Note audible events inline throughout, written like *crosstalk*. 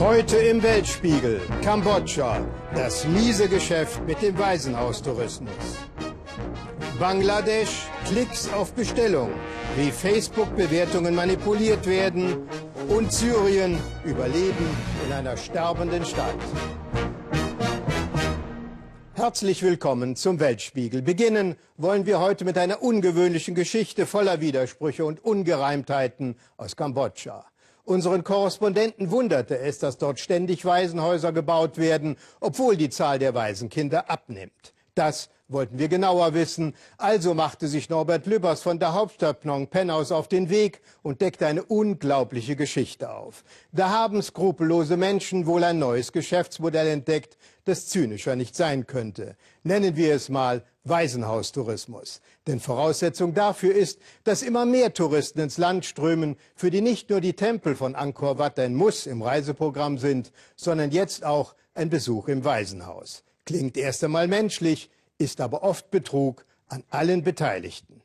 Heute im Weltspiegel Kambodscha, das miese Geschäft mit dem Waisenhaustourismus. Bangladesch, Klicks auf Bestellung, wie Facebook-Bewertungen manipuliert werden. Und Syrien, Überleben in einer sterbenden Stadt. Herzlich willkommen zum Weltspiegel. Beginnen wollen wir heute mit einer ungewöhnlichen Geschichte voller Widersprüche und Ungereimtheiten aus Kambodscha. Unseren Korrespondenten wunderte es, dass dort ständig Waisenhäuser gebaut werden, obwohl die Zahl der Waisenkinder abnimmt. Das wollten wir genauer wissen. Also machte sich Norbert Lübbers von der Hauptstadt Phnom Penh aus auf den Weg und deckte eine unglaubliche Geschichte auf. Da haben skrupellose Menschen wohl ein neues Geschäftsmodell entdeckt, das zynischer nicht sein könnte. Nennen wir es mal Waisenhaustourismus. Denn Voraussetzung dafür ist, dass immer mehr Touristen ins Land strömen, für die nicht nur die Tempel von Angkor Wat ein Muss im Reiseprogramm sind, sondern jetzt auch ein Besuch im Waisenhaus. Klingt erst einmal menschlich, ist aber oft Betrug an allen Beteiligten.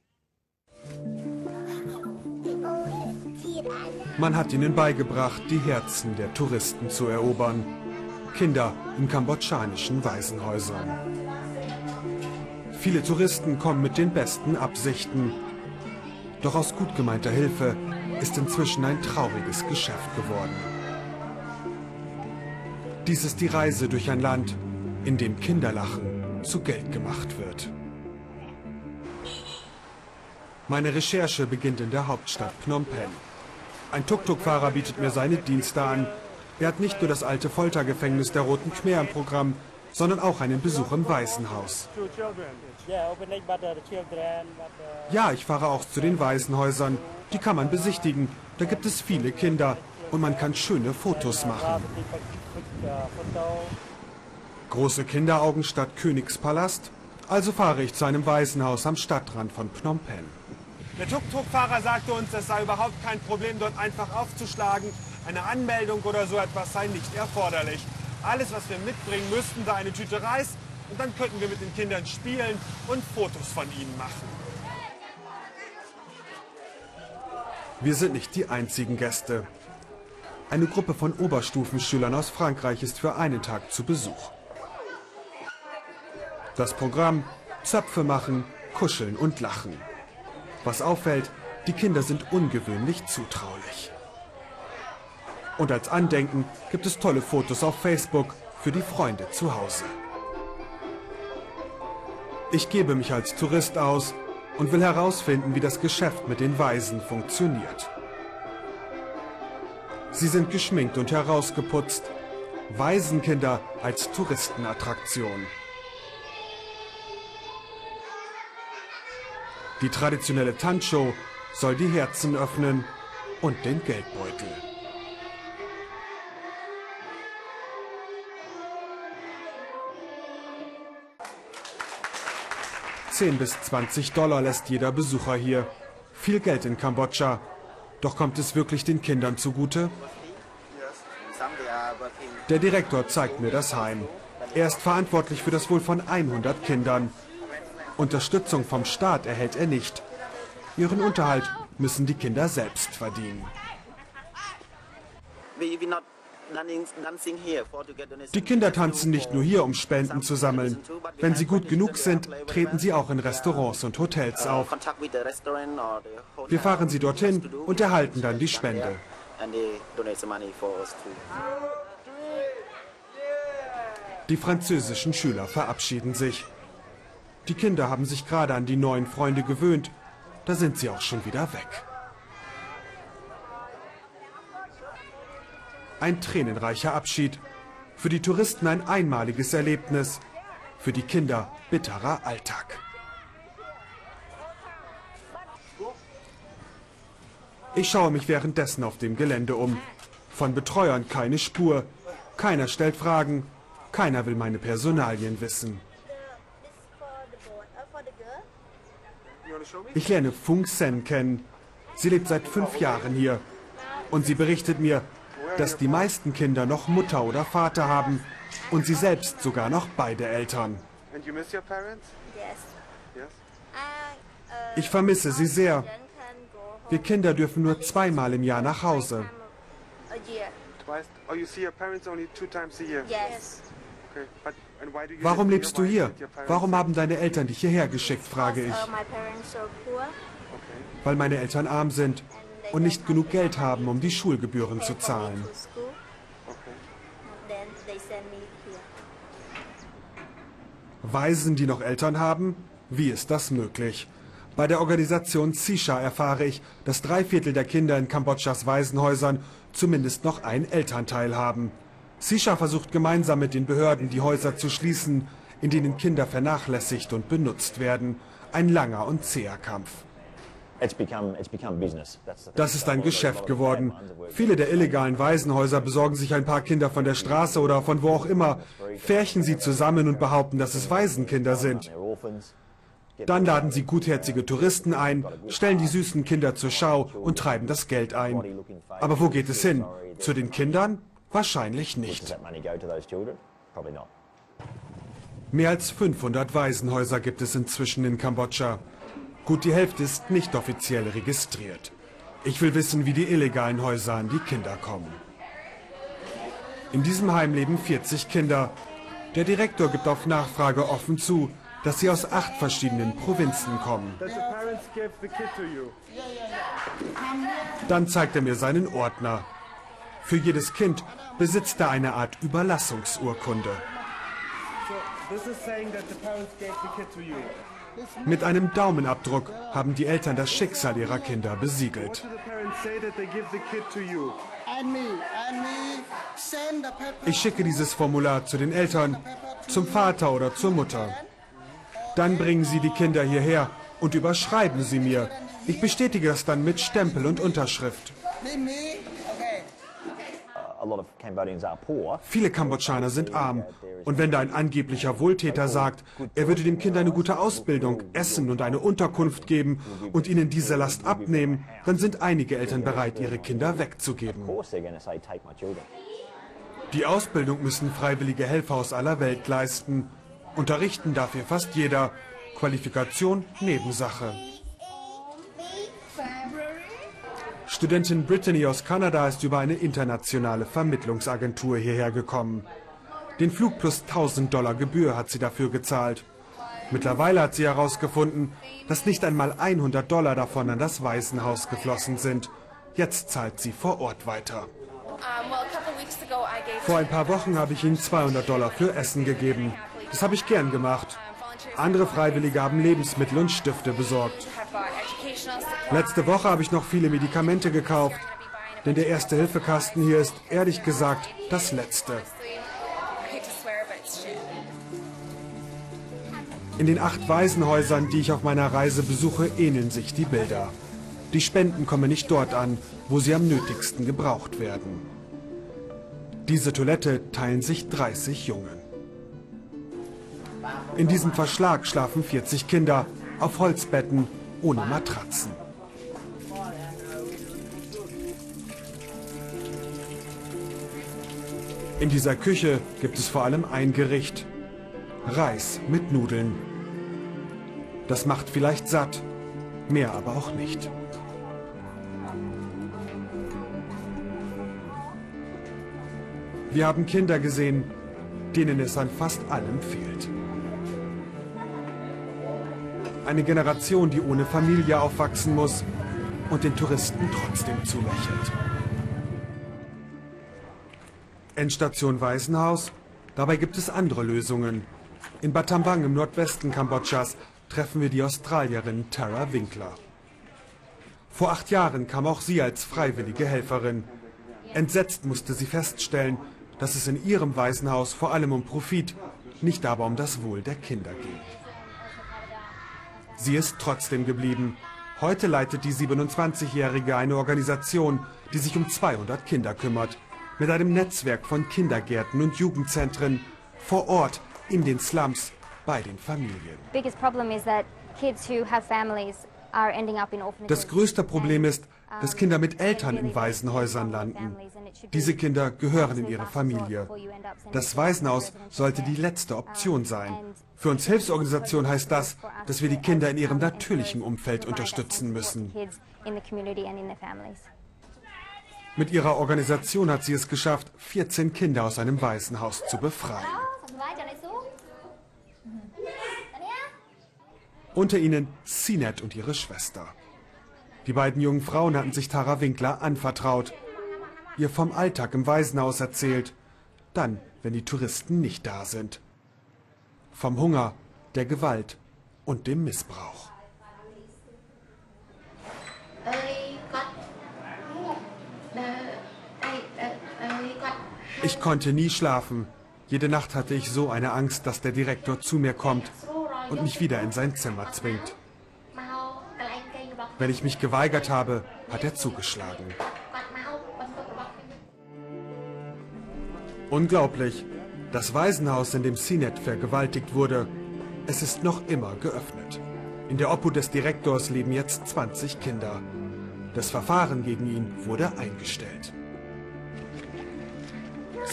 Man hat ihnen beigebracht, die Herzen der Touristen zu erobern. Kinder in kambodschanischen Waisenhäusern. Viele Touristen kommen mit den besten Absichten. Doch aus gut gemeinter Hilfe ist inzwischen ein trauriges Geschäft geworden. Dies ist die Reise durch ein Land, in dem Kinderlachen zu Geld gemacht wird. Meine Recherche beginnt in der Hauptstadt Phnom Penh. Ein Tuk-Tuk-Fahrer bietet mir seine Dienste an. Er hat nicht nur das alte Foltergefängnis der Roten Khmer im Programm, sondern auch einen Besuch im Waisenhaus. Ja, ich fahre auch zu den Waisenhäusern. Die kann man besichtigen. Da gibt es viele Kinder und man kann schöne Fotos machen. Große Kinderaugen statt Königspalast? Also fahre ich zu einem Waisenhaus am Stadtrand von Phnom Penh. Der Tuk-Tuk-Fahrer sagte uns, es sei überhaupt kein Problem, dort einfach aufzuschlagen. Eine Anmeldung oder so etwas sei nicht erforderlich. Alles, was wir mitbringen müssten, sei eine Tüte Reis und dann könnten wir mit den Kindern spielen und Fotos von ihnen machen. Wir sind nicht die einzigen Gäste. Eine Gruppe von Oberstufenschülern aus Frankreich ist für einen Tag zu Besuch. Das Programm Zöpfe machen, kuscheln und lachen. Was auffällt, die Kinder sind ungewöhnlich zutraulich. Und als Andenken gibt es tolle Fotos auf Facebook für die Freunde zu Hause. Ich gebe mich als Tourist aus und will herausfinden, wie das Geschäft mit den Waisen funktioniert. Sie sind geschminkt und herausgeputzt. Waisenkinder als Touristenattraktion. Die traditionelle Tanzshow soll die Herzen öffnen und den Geldbeutel. 10 bis 20 Dollar lässt jeder Besucher hier. Viel Geld in Kambodscha. Doch kommt es wirklich den Kindern zugute? Der Direktor zeigt mir das Heim. Er ist verantwortlich für das Wohl von 100 Kindern. Unterstützung vom Staat erhält er nicht. Ihren Unterhalt müssen die Kinder selbst verdienen. Die Kinder tanzen nicht nur hier, um Spenden zu sammeln. Wenn sie gut genug sind, treten sie auch in Restaurants und Hotels auf. Wir fahren sie dorthin und erhalten dann die Spende. Die französischen Schüler verabschieden sich. Die Kinder haben sich gerade an die neuen Freunde gewöhnt. Da sind sie auch schon wieder weg. Ein tränenreicher Abschied. Für die Touristen ein einmaliges Erlebnis. Für die Kinder bitterer Alltag. Ich schaue mich währenddessen auf dem Gelände um. Von Betreuern keine Spur. Keiner stellt Fragen. Keiner will meine Personalien wissen. Ich lerne Fung Sen kennen. Sie lebt seit fünf Jahren hier. Und sie berichtet mir, dass die meisten Kinder noch Mutter oder Vater haben und sie selbst sogar noch beide Eltern. Ich vermisse sie sehr. Wir Kinder dürfen nur zweimal im Jahr nach Hause. Oh, you see your parents only two times a year. Yes. Okay. But, and why do you Warum lebst du here? Why hier? did your parents- Warum haben deine Eltern dich hierher geschickt, frage ich. Uh. Weil meine Eltern arm sind und nicht genug Geld haben, um die Schulgebühren zu zahlen. Waisen, die noch Eltern haben? Wie ist das möglich? Bei der Organisation CISHA erfahre ich, dass drei Viertel der Kinder in Kambodschas Waisenhäusern zumindest noch ein Elternteil haben. CISHA versucht gemeinsam mit den Behörden, die Häuser zu schließen, in denen Kinder vernachlässigt und benutzt werden. Ein langer und zäher Kampf. Das ist ein Geschäft geworden. Viele der illegalen Waisenhäuser besorgen sich ein paar Kinder von der Straße oder von wo auch immer, färchen sie zusammen und behaupten, dass es Waisenkinder sind. Dann laden sie gutherzige Touristen ein, stellen die süßen Kinder zur Schau und treiben das Geld ein. Aber wo geht es hin? Zu den Kindern? Wahrscheinlich nicht. Mehr als 500 Waisenhäuser gibt es inzwischen in Kambodscha. Gut die Hälfte ist nicht offiziell registriert. Ich will wissen, wie die illegalen Häuser an die Kinder kommen. In diesem Heim leben 40 Kinder. Der Direktor gibt auf Nachfrage offen zu, dass sie aus acht verschiedenen Provinzen kommen. Dann zeigt er mir seinen Ordner. Für jedes Kind besitzt er eine Art Überlassungsurkunde. So Mit einem Daumenabdruck haben die Eltern das Schicksal ihrer Kinder besiegelt. Ich schicke dieses Formular zu den Eltern, zum Vater oder zur Mutter. Dann bringen sie die Kinder hierher und überschreiben sie mir. Ich bestätige das dann mit Stempel und Unterschrift. Viele Kambodschaner sind arm. Und wenn da ein angeblicher Wohltäter sagt, er würde den Kindern eine gute Ausbildung, Essen und eine Unterkunft geben und ihnen diese Last abnehmen, dann sind einige Eltern bereit, ihre Kinder wegzugeben. Die Ausbildung müssen freiwillige Helfer aus aller Welt leisten. Unterrichten darf hier fast jeder. Qualifikation Nebensache. Studentin Brittany aus Kanada ist über eine internationale Vermittlungsagentur hierher gekommen. Den Flug plus 1000 Dollar Gebühr hat sie dafür gezahlt. Mittlerweile hat sie herausgefunden, dass nicht einmal 100 Dollar davon an das Waisenhaus geflossen sind. Jetzt zahlt sie vor Ort weiter. Vor ein paar Wochen habe ich ihnen 200 Dollar für Essen gegeben. Das habe ich gern gemacht. Andere Freiwillige haben Lebensmittel und Stifte besorgt. Letzte Woche habe ich noch viele Medikamente gekauft. Denn der erste Hilfekasten hier ist, ehrlich gesagt, das letzte. In den acht Waisenhäusern, die ich auf meiner Reise besuche, ähneln sich die Bilder. Die Spenden kommen nicht dort an, wo sie am nötigsten gebraucht werden. Diese Toilette teilen sich 30 Jungen. In diesem Verschlag schlafen 40 Kinder auf Holzbetten ohne Matratzen. In dieser Küche gibt es vor allem ein Gericht. Reis mit Nudeln. Das macht vielleicht satt, mehr aber auch nicht. Wir haben Kinder gesehen, denen es an fast allem fehlt. Eine Generation, die ohne Familie aufwachsen muss und den Touristen trotzdem zulächelt. Endstation Waisenhaus. Dabei gibt es andere Lösungen. In Battambang im Nordwesten Kambodschas treffen wir die Australierin Tara Winkler. Vor acht Jahren kam auch sie als freiwillige Helferin. Entsetzt musste sie feststellen, dass es in ihrem Waisenhaus vor allem um Profit, nicht aber um das Wohl der Kinder ging. Sie ist trotzdem geblieben. Heute leitet die 27-Jährige eine Organisation, die sich um 200 Kinder kümmert. Mit einem Netzwerk von Kindergärten und Jugendzentren vor Ort in den Slums bei den Familien. Das größte Problem ist, dass Kinder mit Eltern in Waisenhäusern landen. Diese Kinder gehören in ihre Familie. Das Waisenhaus sollte die letzte Option sein. Für uns Hilfsorganisationen heißt das, dass wir die Kinder in ihrem natürlichen Umfeld unterstützen müssen. Mit ihrer Organisation hat sie es geschafft, 14 Kinder aus einem Waisenhaus zu befreien. Unter ihnen Sinet und ihre Schwester. Die beiden jungen Frauen hatten sich Tara Winkler anvertraut, ihr vom Alltag im Waisenhaus erzählt, dann, wenn die Touristen nicht da sind. Vom Hunger, der Gewalt und dem Missbrauch. Ich konnte nie schlafen. Jede Nacht hatte ich so eine Angst, dass der Direktor zu mir kommt und mich wieder in sein Zimmer zwingt. Wenn ich mich geweigert habe, hat er zugeschlagen. Unglaublich. Das Waisenhaus, in dem Sinet vergewaltigt wurde, es ist noch immer geöffnet. In der Obhut des Direktors leben jetzt 20 Kinder. Das Verfahren gegen ihn wurde eingestellt.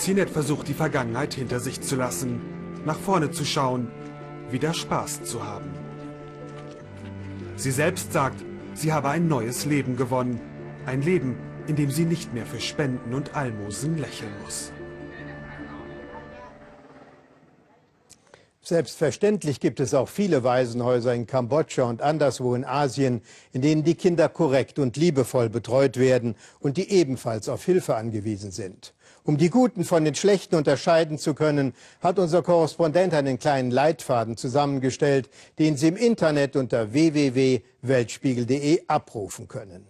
Sinet versucht die Vergangenheit hinter sich zu lassen, nach vorne zu schauen, wieder Spaß zu haben. Sie selbst sagt, sie habe ein neues Leben gewonnen. Ein Leben, in dem sie nicht mehr für Spenden und Almosen lächeln muss. Selbstverständlich gibt es auch viele Waisenhäuser in Kambodscha und anderswo in Asien, in denen die Kinder korrekt und liebevoll betreut werden und die ebenfalls auf Hilfe angewiesen sind. Um die Guten von den Schlechten unterscheiden zu können, hat unser Korrespondent einen kleinen Leitfaden zusammengestellt, den Sie im Internet unter www.weltspiegel.de abrufen können.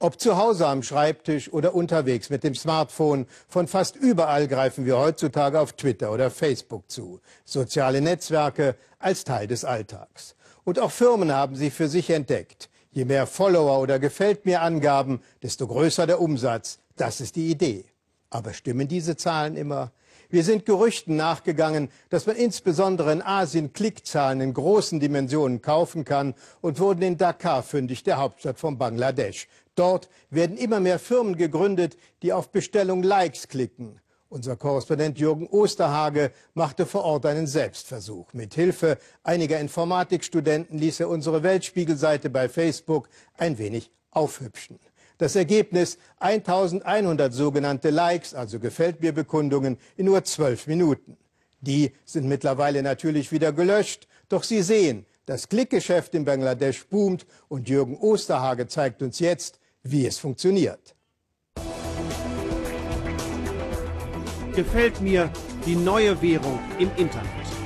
Ob zu Hause am Schreibtisch oder unterwegs mit dem Smartphone, von fast überall greifen wir heutzutage auf Twitter oder Facebook zu. Soziale Netzwerke als Teil des Alltags. Und auch Firmen haben sie für sich entdeckt. Je mehr Follower oder Gefällt mir Angaben, desto größer der Umsatz. Das ist die Idee. Aber stimmen diese Zahlen immer? Wir sind Gerüchten nachgegangen, dass man insbesondere in Asien Klickzahlen in großen Dimensionen kaufen kann und wurden in Dakar fündig, der Hauptstadt von Bangladesch. Dort werden immer mehr Firmen gegründet, die auf Bestellung Likes klicken. Unser Korrespondent Jürgen Osterhage machte vor Ort einen Selbstversuch. Mit Hilfe einiger Informatikstudenten ließ er unsere Weltspiegelseite bei Facebook ein wenig aufhübschen. Das Ergebnis 1100 sogenannte Likes, also Gefällt mir Bekundungen, in nur zwölf Minuten. Die sind mittlerweile natürlich wieder gelöscht. Doch Sie sehen, das Klickgeschäft in Bangladesch boomt und Jürgen Osterhage zeigt uns jetzt, wie es funktioniert. Gefällt mir die neue Währung im Internet.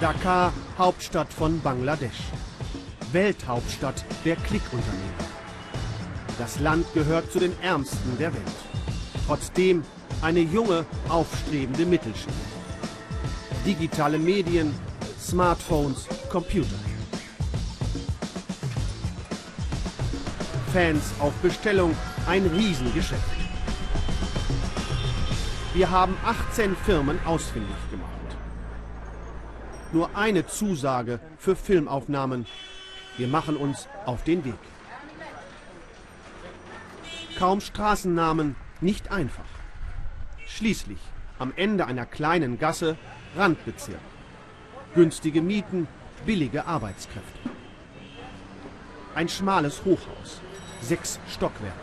Dakar, Hauptstadt von Bangladesch. Welthauptstadt der Klickunternehmer. Das Land gehört zu den ärmsten der Welt. Trotzdem eine junge, aufstrebende Mittelschicht. Digitale Medien, Smartphones, Computer. Fans auf Bestellung, ein Riesengeschäft. Wir haben 18 Firmen ausfindig gemacht nur eine Zusage für Filmaufnahmen. Wir machen uns auf den Weg. Kaum Straßennamen, nicht einfach. Schließlich, am Ende einer kleinen Gasse, Randbezirk. Günstige Mieten, billige Arbeitskräfte. Ein schmales Hochhaus, sechs Stockwerke.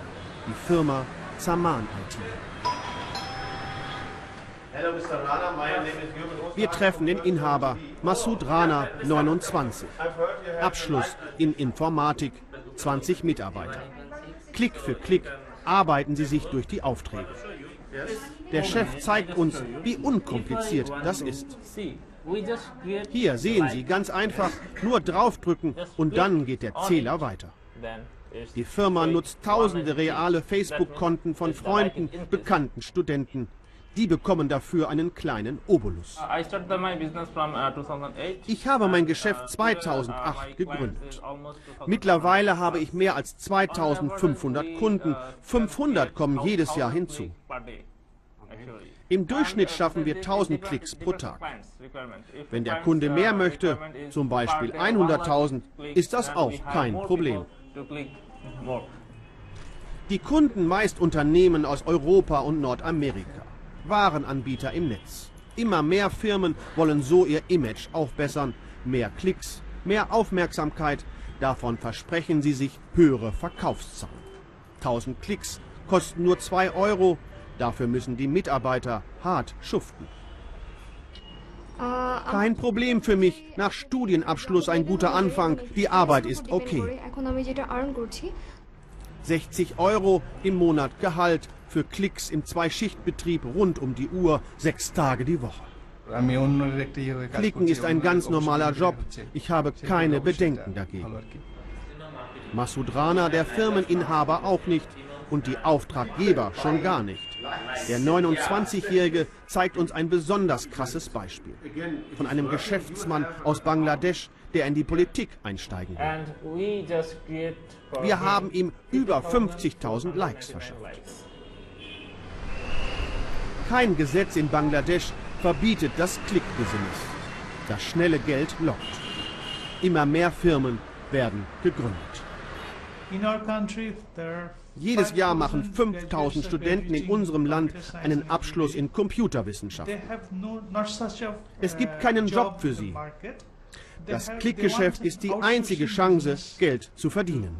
Die Firma Zaman IT. Wir treffen den Inhaber, Masud Rana, 29. Abschluss in Informatik, 20 Mitarbeiter. Klick für Klick arbeiten sie sich durch die Aufträge. Der Chef zeigt uns, wie unkompliziert das ist. Hier sehen Sie ganz einfach, nur draufdrücken und dann geht der Zähler weiter. Die Firma nutzt tausende reale Facebook-Konten von Freunden, bekannten Studenten, die bekommen dafür einen kleinen Obolus. Uh, ich habe mein Geschäft 2008 uh, gegründet. Mittlerweile habe ich mehr als 2500 Kunden. 500 uh, kommen jedes Jahr hinzu. Im Durchschnitt schaffen wir 1000 Klicks pro Tag. Wenn der Kunde mehr möchte, zum Beispiel 100.000, ist das auch kein Problem. Die Kunden meist Unternehmen aus Europa und Nordamerika. Warenanbieter im Netz. Immer mehr Firmen wollen so ihr Image aufbessern. mehr Klicks, mehr Aufmerksamkeit. Davon versprechen sie sich höhere Verkaufszahlen. 1000 Klicks kosten nur 2 Euro. Dafür müssen die Mitarbeiter hart schuften. Kein Problem für mich. Nach Studienabschluss ein guter Anfang. Die Arbeit ist okay. 60 Euro im Monat Gehalt für Klicks im Zweischichtbetrieb rund um die Uhr, sechs Tage die Woche. Klicken ist ein ganz normaler Job. Ich habe keine Bedenken dagegen. Masud Rana, der Firmeninhaber, auch nicht und die Auftraggeber schon gar nicht. Der 29-Jährige zeigt uns ein besonders krasses Beispiel. Von einem Geschäftsmann aus Bangladesch, der in die Politik einsteigen will. Wir haben ihm über 50.000 Likes verschafft. Kein Gesetz in Bangladesch verbietet das Klickbusiness. Das schnelle Geld lockt. Immer mehr Firmen werden gegründet. Jedes Jahr machen 5000 Studenten in unserem Land einen Abschluss in Computerwissenschaft. Es gibt keinen Job für sie. Das Klickgeschäft ist die einzige Chance, Geld zu verdienen.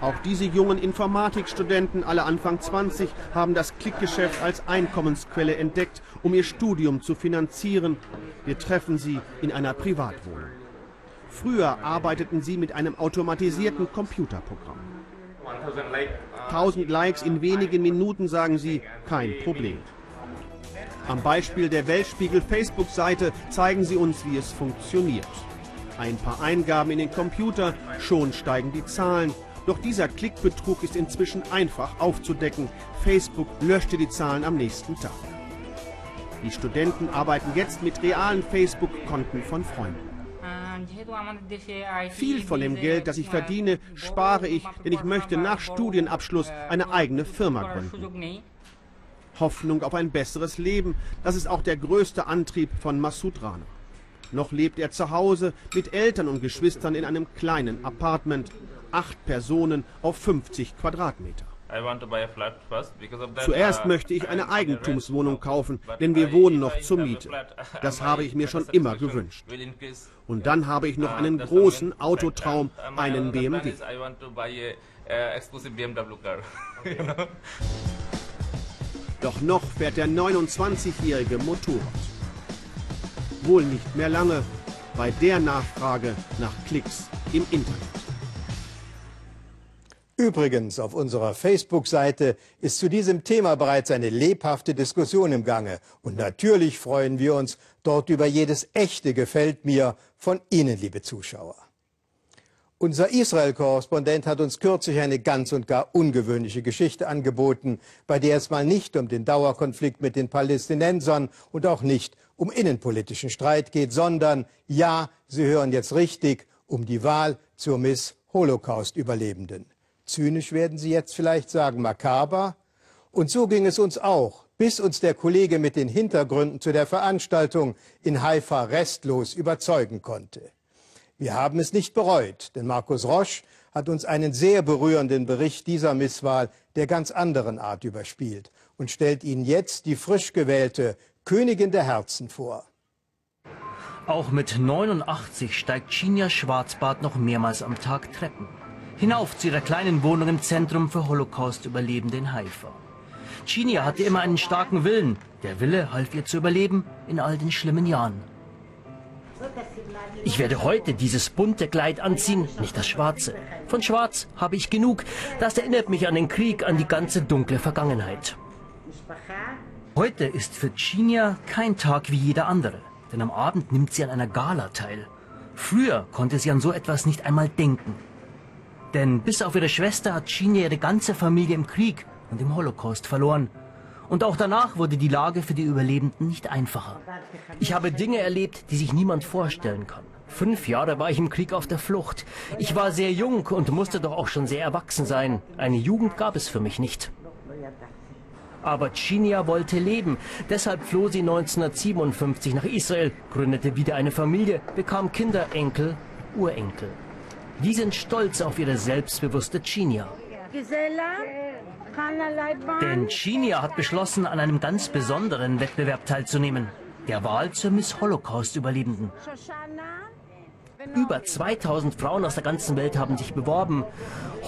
Auch diese jungen Informatikstudenten, alle Anfang 20, haben das Klickgeschäft als Einkommensquelle entdeckt, um ihr Studium zu finanzieren. Wir treffen sie in einer Privatwohnung. Früher arbeiteten sie mit einem automatisierten Computerprogramm. 1000 Likes in wenigen Minuten, sagen sie, kein Problem. Am Beispiel der Weltspiegel Facebook-Seite zeigen sie uns, wie es funktioniert. Ein paar Eingaben in den Computer, schon steigen die Zahlen. Doch dieser Klickbetrug ist inzwischen einfach aufzudecken. Facebook löschte die Zahlen am nächsten Tag. Die Studenten arbeiten jetzt mit realen Facebook-Konten von Freunden. Viel von dem Geld, das ich verdiene, spare ich, denn ich möchte nach Studienabschluss eine eigene Firma gründen. Hoffnung auf ein besseres Leben, das ist auch der größte Antrieb von Masud Rana. Noch lebt er zu Hause mit Eltern und Geschwistern in einem kleinen Apartment. Acht Personen auf 50 Quadratmeter. Zuerst uh, möchte ich eine Eigentumswohnung kaufen, denn wir wohnen noch zur Miete. *laughs* Das habe ich mir schon immer gewünscht. Und dann habe ich noch uh, einen großen Autotraum, einen BMW. *laughs* Doch noch fährt der 29-jährige Motorrad. Wohl nicht mehr lange bei der Nachfrage nach Klicks im Internet. Übrigens, auf unserer Facebook-Seite ist zu diesem Thema bereits eine lebhafte Diskussion im Gange. Und natürlich freuen wir uns dort über jedes echte Gefällt mir von Ihnen, liebe Zuschauer. Unser Israel-Korrespondent hat uns kürzlich eine ganz und gar ungewöhnliche Geschichte angeboten, bei der es mal nicht um den Dauerkonflikt mit den Palästinensern und auch nicht um innenpolitischen Streit geht, sondern, ja, Sie hören jetzt richtig, um die Wahl zur Miss Holocaust-Überlebenden. Zynisch werden Sie jetzt vielleicht sagen, makaber. Und so ging es uns auch, bis uns der Kollege mit den Hintergründen zu der Veranstaltung in Haifa restlos überzeugen konnte. Wir haben es nicht bereut, denn Markus Roche hat uns einen sehr berührenden Bericht dieser Misswahl der ganz anderen Art überspielt und stellt Ihnen jetzt die frisch gewählte Königin der Herzen vor. Auch mit 89 steigt Chinja Schwarzbart noch mehrmals am Tag Treppen hinauf zu ihrer kleinen Wohnung im Zentrum für Holocaust-Überlebende in Haifa. Chinia hatte immer einen starken Willen. Der Wille half ihr zu überleben in all den schlimmen Jahren. Ich werde heute dieses bunte Kleid anziehen, nicht das schwarze. Von schwarz habe ich genug. Das erinnert mich an den Krieg, an die ganze dunkle Vergangenheit. Heute ist für Chinia kein Tag wie jeder andere, denn am Abend nimmt sie an einer Gala teil. Früher konnte sie an so etwas nicht einmal denken. Denn bis auf ihre Schwester hat Chinia ihre ganze Familie im Krieg und im Holocaust verloren. Und auch danach wurde die Lage für die Überlebenden nicht einfacher. Ich habe Dinge erlebt, die sich niemand vorstellen kann. Fünf Jahre war ich im Krieg auf der Flucht. Ich war sehr jung und musste doch auch schon sehr erwachsen sein. Eine Jugend gab es für mich nicht. Aber Chinia wollte leben. Deshalb floh sie 1957 nach Israel, gründete wieder eine Familie, bekam Kinder, Enkel, Urenkel. Die sind stolz auf ihre selbstbewusste Chinia. Denn Chinia hat beschlossen, an einem ganz besonderen Wettbewerb teilzunehmen. der Wahl zur Miss Holocaust-Überlebenden. Über 2000 Frauen aus der ganzen Welt haben sich beworben.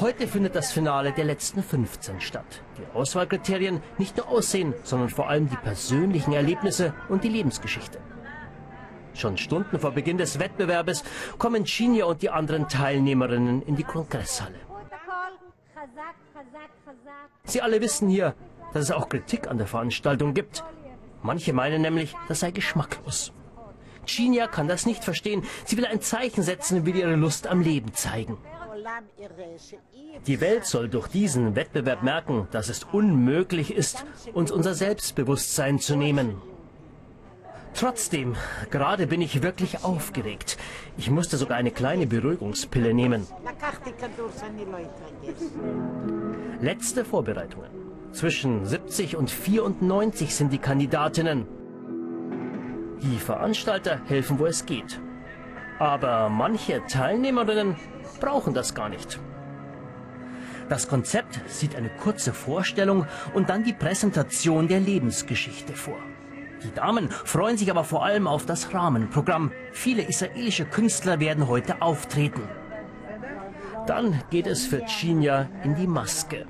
Heute findet das Finale der letzten 15 statt. Die Auswahlkriterien nicht nur Aussehen, sondern vor allem die persönlichen Erlebnisse und die Lebensgeschichte. Schon Stunden vor Beginn des Wettbewerbes kommen Chinia und die anderen Teilnehmerinnen in die Kongresshalle. Sie alle wissen hier, dass es auch Kritik an der Veranstaltung gibt. Manche meinen nämlich, das sei geschmacklos. Chinia kann das nicht verstehen. Sie will ein Zeichen setzen und will ihre Lust am Leben zeigen. Die Welt soll durch diesen Wettbewerb merken, dass es unmöglich ist, uns unser Selbstbewusstsein zu nehmen. Trotzdem, gerade bin ich wirklich aufgeregt. Ich musste sogar eine kleine Beruhigungspille nehmen. Letzte Vorbereitungen. Zwischen 70 und 94 sind die Kandidatinnen. Die Veranstalter helfen, wo es geht. Aber manche Teilnehmerinnen brauchen das gar nicht. Das Konzept sieht eine kurze Vorstellung und dann die Präsentation der Lebensgeschichte vor. Die Damen freuen sich aber vor allem auf das Rahmenprogramm. Viele israelische Künstler werden heute auftreten. Dann geht es für Chinya in die Maske.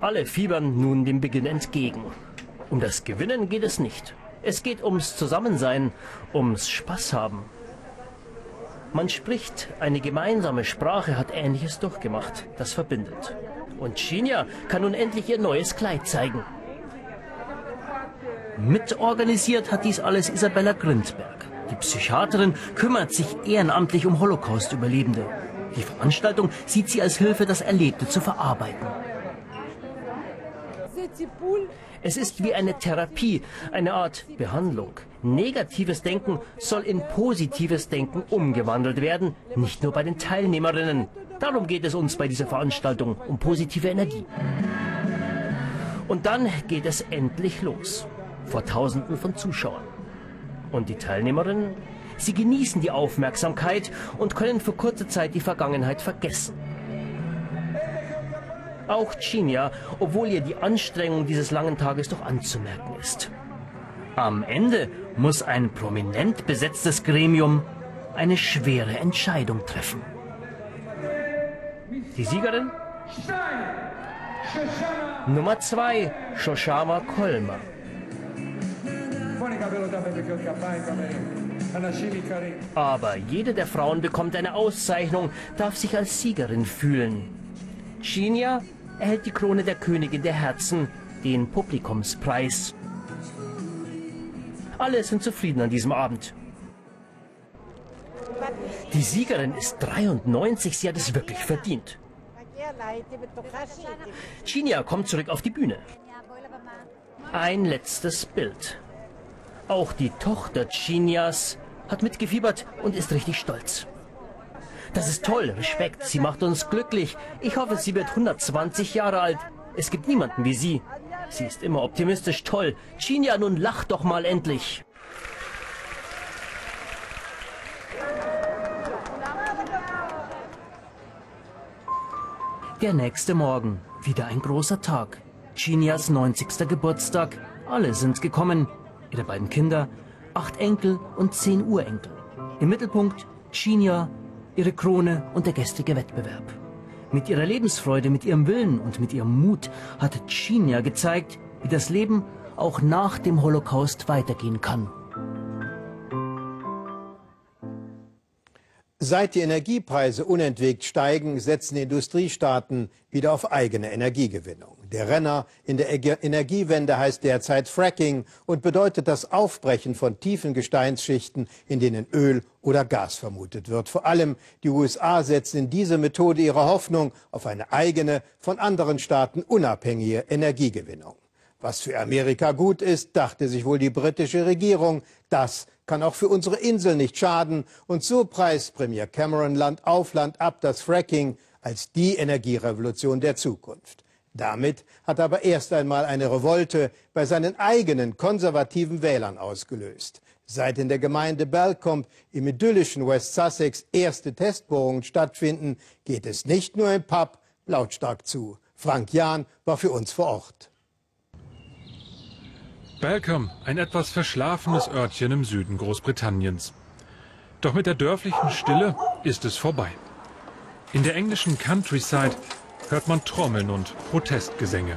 Alle fiebern nun dem Beginn entgegen. Um das Gewinnen geht es nicht. Es geht ums Zusammensein, ums Spaß haben. Man spricht, eine gemeinsame Sprache hat Ähnliches durchgemacht, das verbindet. Und Chinya kann nun endlich ihr neues Kleid zeigen. Mitorganisiert hat dies alles Isabella Grindberg. Die Psychiaterin kümmert sich ehrenamtlich um Holocaust-Überlebende. Die Veranstaltung sieht sie als Hilfe, das Erlebte zu verarbeiten. Es ist wie eine Therapie, eine Art Behandlung. Negatives Denken soll in positives Denken umgewandelt werden, nicht nur bei den Teilnehmerinnen. Darum geht es uns bei dieser Veranstaltung, um positive Energie. Und dann geht es endlich los vor Tausenden von Zuschauern. Und die Teilnehmerinnen? Sie genießen die Aufmerksamkeit und können für kurze Zeit die Vergangenheit vergessen. Auch Chinia, obwohl ihr die Anstrengung dieses langen Tages doch anzumerken ist. Am Ende muss ein prominent besetztes Gremium eine schwere Entscheidung treffen. Die Siegerin? Nummer zwei, Shoshama Kolmer. Aber jede der Frauen bekommt eine Auszeichnung, darf sich als Siegerin fühlen. Shinya erhält die Krone der Königin der Herzen, den Publikumspreis. Alle sind zufrieden an diesem Abend. Die Siegerin ist 93, sie hat es wirklich verdient. Chinia kommt zurück auf die Bühne. Ein letztes Bild. Auch die Tochter Chinias hat mitgefiebert und ist richtig stolz. Das ist toll, Respekt, sie macht uns glücklich. Ich hoffe, sie wird 120 Jahre alt. Es gibt niemanden wie sie. Sie ist immer optimistisch, toll. Chinia, nun lach doch mal endlich. Der nächste Morgen, wieder ein großer Tag. Chinias 90. Geburtstag. Alle sind gekommen ihre beiden Kinder, acht Enkel und zehn Urenkel. Im Mittelpunkt Chinia, ihre Krone und der gestrige Wettbewerb. Mit ihrer Lebensfreude, mit ihrem Willen und mit ihrem Mut hat Chinia gezeigt, wie das Leben auch nach dem Holocaust weitergehen kann. Seit die Energiepreise unentwegt steigen, setzen Industriestaaten wieder auf eigene Energiegewinnung. Der Renner in der Energiewende heißt derzeit Fracking und bedeutet das Aufbrechen von tiefen Gesteinsschichten, in denen Öl oder Gas vermutet wird. Vor allem die USA setzen in diese Methode ihre Hoffnung auf eine eigene, von anderen Staaten unabhängige Energiegewinnung. Was für Amerika gut ist, dachte sich wohl die britische Regierung, das kann auch für unsere Insel nicht schaden. Und so preist Premier Cameron Land auf Land ab das Fracking als die Energierevolution der Zukunft. Damit hat er aber erst einmal eine Revolte bei seinen eigenen konservativen Wählern ausgelöst. Seit in der Gemeinde Balcombe im idyllischen West Sussex erste Testbohrungen stattfinden, geht es nicht nur im Pub lautstark zu. Frank Jahn war für uns vor Ort. Balcombe, ein etwas verschlafenes Örtchen im Süden Großbritanniens. Doch mit der dörflichen Stille ist es vorbei. In der englischen Countryside hört man Trommeln und Protestgesänge.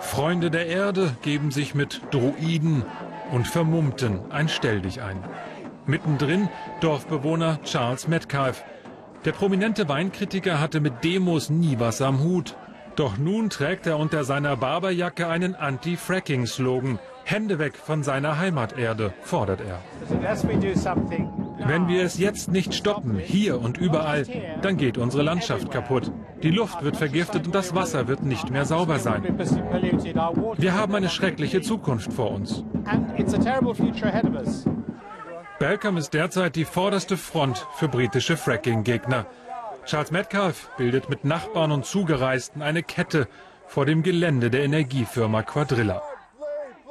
Freunde der Erde geben sich mit Druiden und Vermummten ein Stelldich ein. Mittendrin Dorfbewohner Charles Metcalfe. Der prominente Weinkritiker hatte mit Demos nie was am Hut. Doch nun trägt er unter seiner Barberjacke einen Anti-Fracking-Slogan. Hände weg von seiner Heimaterde, fordert er. Wenn wir es jetzt nicht stoppen, hier und überall, dann geht unsere Landschaft kaputt. Die Luft wird vergiftet und das Wasser wird nicht mehr sauber sein. Wir haben eine schreckliche Zukunft vor uns. Balcombe ist derzeit die vorderste Front für britische Fracking-Gegner. Charles Metcalfe bildet mit Nachbarn und Zugereisten eine Kette vor dem Gelände der Energiefirma Quadrilla.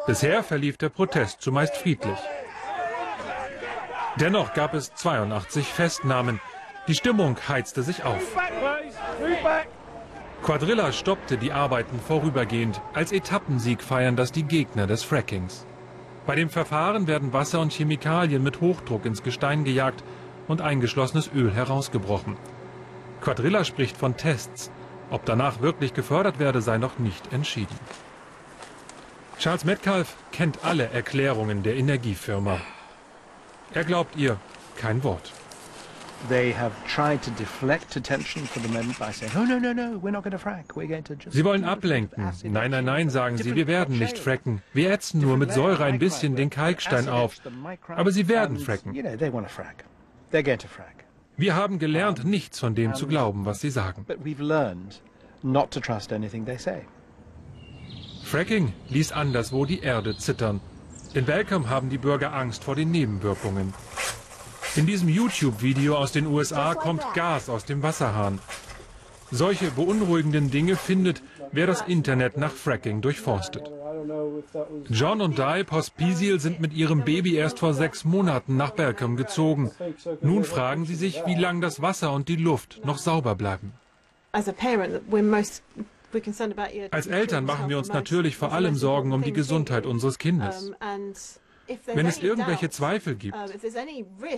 Bisher verlief der Protest zumeist friedlich. Dennoch gab es 82 Festnahmen. Die Stimmung heizte sich auf. Quadrilla stoppte die Arbeiten vorübergehend. Als Etappensieg feiern das die Gegner des Frackings. Bei dem Verfahren werden Wasser und Chemikalien mit Hochdruck ins Gestein gejagt und eingeschlossenes Öl herausgebrochen. Quadrilla spricht von Tests. Ob danach wirklich gefördert werde, sei noch nicht entschieden. Charles Metcalfe kennt alle Erklärungen der Energiefirma. Er glaubt ihr kein Wort. Sie wollen ablenken. Nein, nein, nein, sagen sie, wir werden nicht fracken. Wir ätzen nur mit Säure ein bisschen den Kalkstein auf. Aber sie werden fracken. Wir haben gelernt, nichts von dem zu glauben, was sie sagen. Fracking ließ anderswo die Erde zittern. In Welcome haben die Bürger Angst vor den Nebenwirkungen. In diesem YouTube-Video aus den USA kommt Gas aus dem Wasserhahn. Solche beunruhigenden Dinge findet, wer das Internet nach Fracking durchforstet. John und Di Pospisil sind mit ihrem Baby erst vor sechs Monaten nach Belcom gezogen. Nun fragen sie sich, wie lange das Wasser und die Luft noch sauber bleiben. Als Eltern machen wir uns natürlich vor allem Sorgen um die Gesundheit unseres Kindes. Wenn es irgendwelche Zweifel gibt,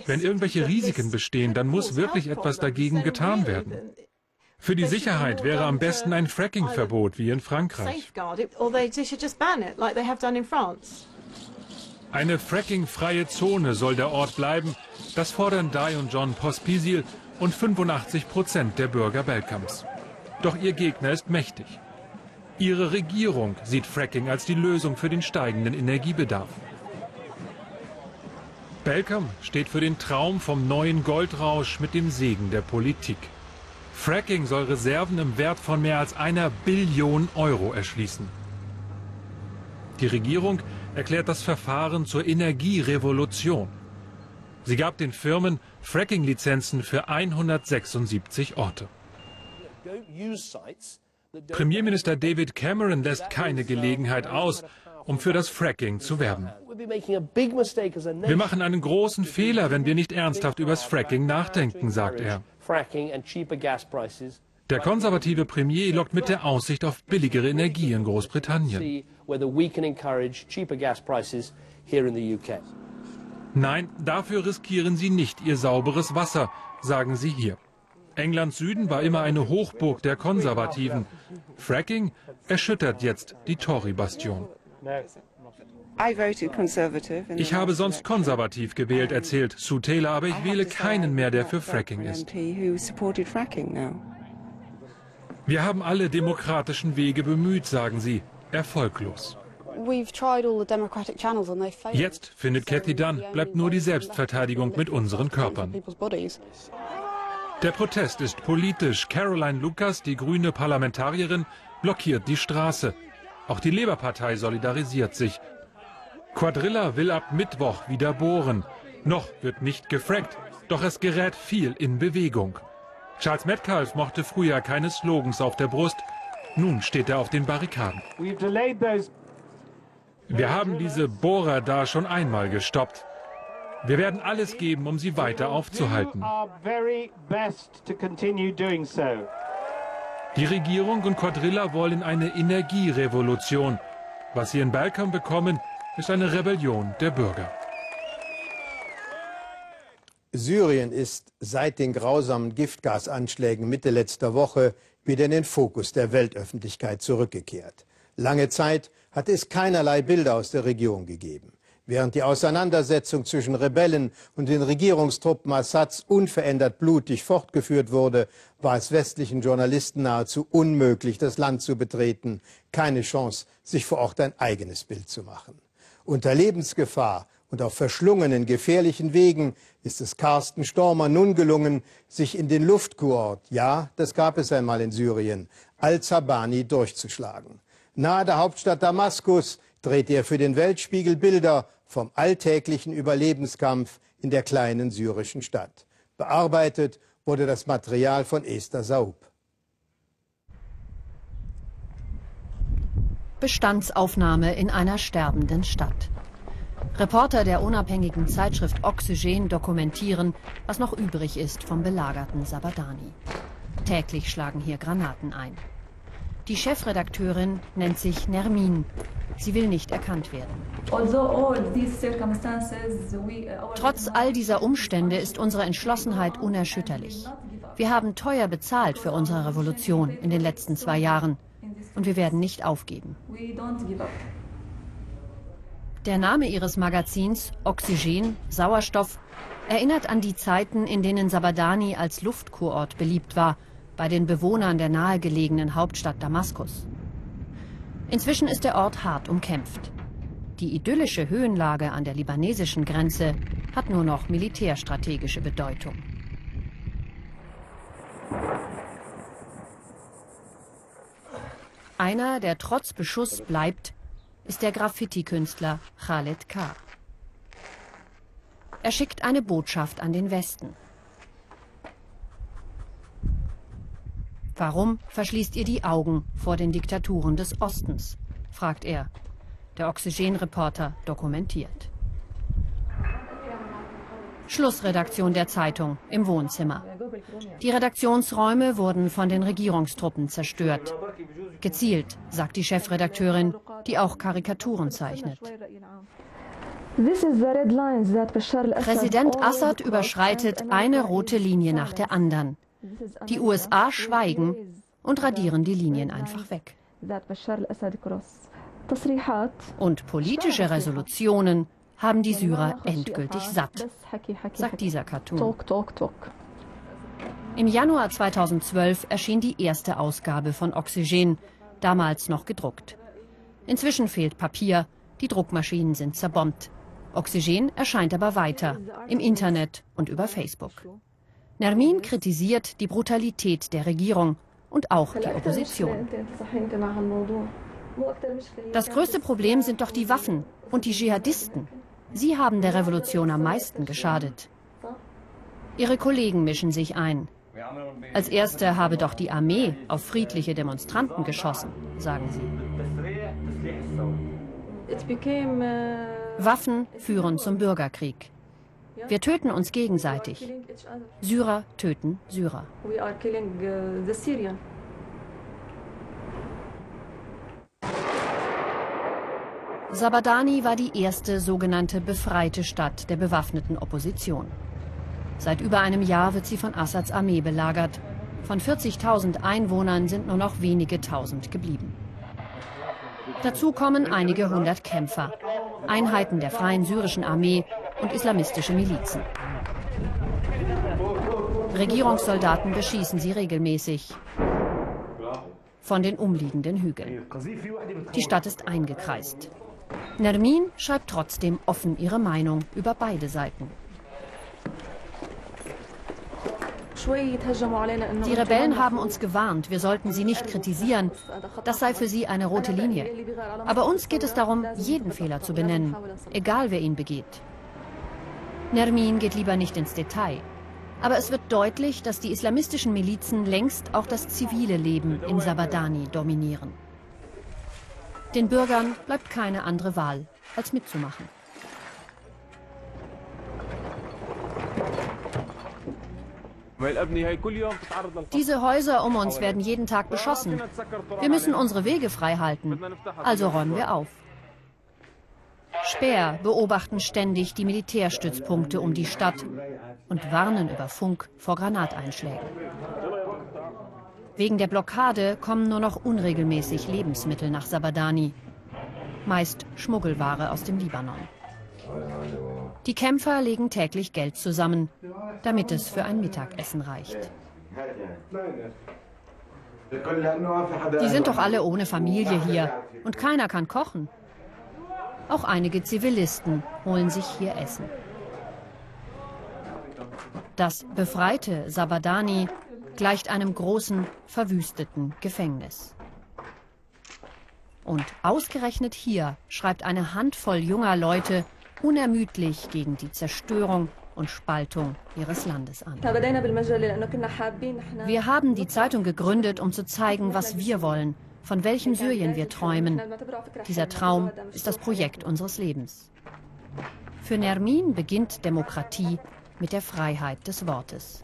wenn irgendwelche Risiken bestehen, dann muss wirklich etwas dagegen getan werden. Für die Sicherheit wäre am besten ein Fracking-Verbot wie in Frankreich. Eine fracking-freie Zone soll der Ort bleiben. Das fordern Di und John Pospisil und 85 Prozent der Bürger Belkams. Doch ihr Gegner ist mächtig. Ihre Regierung sieht Fracking als die Lösung für den steigenden Energiebedarf. Belcom steht für den Traum vom neuen Goldrausch mit dem Segen der Politik. Fracking soll Reserven im Wert von mehr als einer Billion Euro erschließen. Die Regierung erklärt das Verfahren zur Energierevolution. Sie gab den Firmen Fracking-Lizenzen für 176 Orte. Premierminister David Cameron lässt keine Gelegenheit aus, um für das Fracking zu werben. Wir machen einen großen Fehler, wenn wir nicht ernsthaft über das Fracking nachdenken, sagt er. Der konservative Premier lockt mit der Aussicht auf billigere Energie in Großbritannien. Nein, dafür riskieren sie nicht ihr sauberes Wasser, sagen sie hier. Englands Süden war immer eine Hochburg der Konservativen. Fracking erschüttert jetzt die Tory-Bastion. Ich habe sonst konservativ gewählt, erzählt Sue Taylor, aber ich wähle keinen mehr, der für Fracking ist. Wir haben alle demokratischen Wege bemüht, sagen sie. Erfolglos. Jetzt, findet Cathy Dunn, bleibt nur die Selbstverteidigung mit unseren Körpern. Der Protest ist politisch. Caroline Lucas, die grüne Parlamentarierin, blockiert die Straße. Auch die Labour-Partei solidarisiert sich. Quadrilla will ab Mittwoch wieder bohren. Noch wird nicht gefrackt, doch es gerät viel in Bewegung. Charles Metcalfe mochte früher keine Slogans auf der Brust. Nun steht er auf den Barrikaden. Wir haben diese Bohrer da schon einmal gestoppt. Wir werden alles geben, um sie weiter aufzuhalten. Die Regierung und Quadrilla wollen eine Energierevolution. Was sie in Balkan bekommen, ist eine Rebellion der Bürger. Syrien ist seit den grausamen Giftgasanschlägen Mitte letzter Woche wieder in den Fokus der Weltöffentlichkeit zurückgekehrt. Lange Zeit hatte es keinerlei Bilder aus der Region gegeben. Während die Auseinandersetzung zwischen Rebellen und den Regierungstruppen Assads unverändert blutig fortgeführt wurde, war es westlichen Journalisten nahezu unmöglich, das Land zu betreten, keine Chance, sich vor Ort ein eigenes Bild zu machen. Unter Lebensgefahr und auf verschlungenen, gefährlichen Wegen ist es Carsten Stormer nun gelungen, sich in den Luftkurort, ja, das gab es einmal in Syrien, Al-Zabani durchzuschlagen. Nahe der Hauptstadt Damaskus drehte er für den Weltspiegel Bilder vom alltäglichen Überlebenskampf in der kleinen syrischen Stadt. Bearbeitet wurde das Material von Esther Saub. Bestandsaufnahme in einer sterbenden Stadt. Reporter der unabhängigen Zeitschrift Oxygen dokumentieren, was noch übrig ist vom belagerten Sabadani. Täglich schlagen hier Granaten ein. Die Chefredakteurin nennt sich Nermin. Sie will nicht erkannt werden. Uh, Trotz all dieser Umstände ist unsere Entschlossenheit unerschütterlich. Wir haben teuer bezahlt für unsere Revolution in den letzten zwei Jahren und wir werden nicht aufgeben. Der Name ihres Magazins, Oxygen, Sauerstoff, erinnert an die Zeiten, in denen Sabadani als Luftkurort beliebt war, bei den Bewohnern der nahegelegenen Hauptstadt Damaskus. Inzwischen ist der Ort hart umkämpft. Die idyllische Höhenlage an der libanesischen Grenze hat nur noch militärstrategische Bedeutung. Einer, der trotz Beschuss bleibt, ist der Graffiti-Künstler Khaled K. Er schickt eine Botschaft an den Westen. Warum verschließt ihr die Augen vor den Diktaturen des Ostens? fragt er. Der Oxygenreporter dokumentiert. Schlussredaktion der Zeitung im Wohnzimmer. Die Redaktionsräume wurden von den Regierungstruppen zerstört. Gezielt, sagt die Chefredakteurin, die auch Karikaturen zeichnet. Präsident Assad überschreitet eine rote Linie nach der anderen. Die USA schweigen und radieren die Linien einfach weg. Und politische Resolutionen haben die Syrer endgültig satt, sagt dieser Cartoon. Im Januar 2012 erschien die erste Ausgabe von Oxygen, damals noch gedruckt. Inzwischen fehlt Papier, die Druckmaschinen sind zerbombt. Oxygen erscheint aber weiter, im Internet und über Facebook. Nermin kritisiert die Brutalität der Regierung und auch die Opposition. Das größte Problem sind doch die Waffen und die Dschihadisten. Sie haben der Revolution am meisten geschadet. Ihre Kollegen mischen sich ein. Als erste habe doch die Armee auf friedliche Demonstranten geschossen, sagen sie. Waffen führen zum Bürgerkrieg. Wir töten uns gegenseitig. Syrer töten Syrer. Sabadani war die erste sogenannte befreite Stadt der bewaffneten Opposition. Seit über einem Jahr wird sie von Assads Armee belagert. Von 40.000 Einwohnern sind nur noch wenige tausend geblieben. Dazu kommen einige hundert Kämpfer, Einheiten der Freien Syrischen Armee und islamistische Milizen. Regierungssoldaten beschießen sie regelmäßig von den umliegenden Hügeln. Die Stadt ist eingekreist. Nermin schreibt trotzdem offen ihre Meinung über beide Seiten. Die Rebellen haben uns gewarnt, wir sollten sie nicht kritisieren. Das sei für sie eine rote Linie. Aber uns geht es darum, jeden Fehler zu benennen, egal wer ihn begeht. Nermin geht lieber nicht ins Detail. Aber es wird deutlich, dass die islamistischen Milizen längst auch das zivile Leben in Sabadani dominieren. Den Bürgern bleibt keine andere Wahl, als mitzumachen. Diese Häuser um uns werden jeden Tag beschossen. Wir müssen unsere Wege frei halten. Also räumen wir auf. Speer beobachten ständig die Militärstützpunkte um die Stadt und warnen über Funk vor Granateinschlägen. Wegen der Blockade kommen nur noch unregelmäßig Lebensmittel nach Sabadani. Meist Schmuggelware aus dem Libanon. Die Kämpfer legen täglich Geld zusammen, damit es für ein Mittagessen reicht. Die sind doch alle ohne Familie hier und keiner kann kochen. Auch einige Zivilisten holen sich hier Essen. Das befreite Sabadani gleicht einem großen, verwüsteten Gefängnis. Und ausgerechnet hier schreibt eine Handvoll junger Leute unermüdlich gegen die Zerstörung und Spaltung ihres Landes an. Wir haben die Zeitung gegründet, um zu zeigen, was wir wollen, von welchem Syrien wir träumen. Dieser Traum ist das Projekt unseres Lebens. Für Nermin beginnt Demokratie mit der Freiheit des Wortes.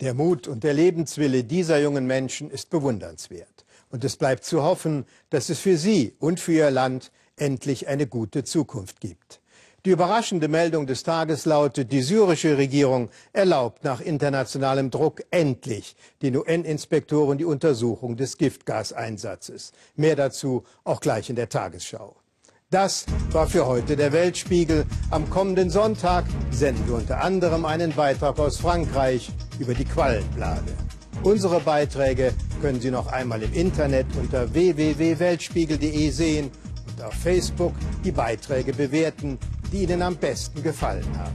Der Mut und der Lebenswille dieser jungen Menschen ist bewundernswert. Und es bleibt zu hoffen, dass es für sie und für ihr Land endlich eine gute Zukunft gibt. Die überraschende Meldung des Tages lautet, die syrische Regierung erlaubt nach internationalem Druck endlich den UN-Inspektoren die Untersuchung des Giftgaseinsatzes. Mehr dazu auch gleich in der Tagesschau. Das war für heute der Weltspiegel. Am kommenden Sonntag senden wir unter anderem einen Beitrag aus Frankreich über die Quallenplage. Unsere Beiträge können Sie noch einmal im Internet unter www.weltspiegel.de sehen und auf Facebook die Beiträge bewerten, die Ihnen am besten gefallen haben.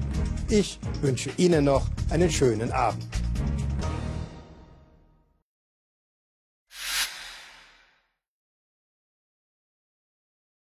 Ich wünsche Ihnen noch einen schönen Abend.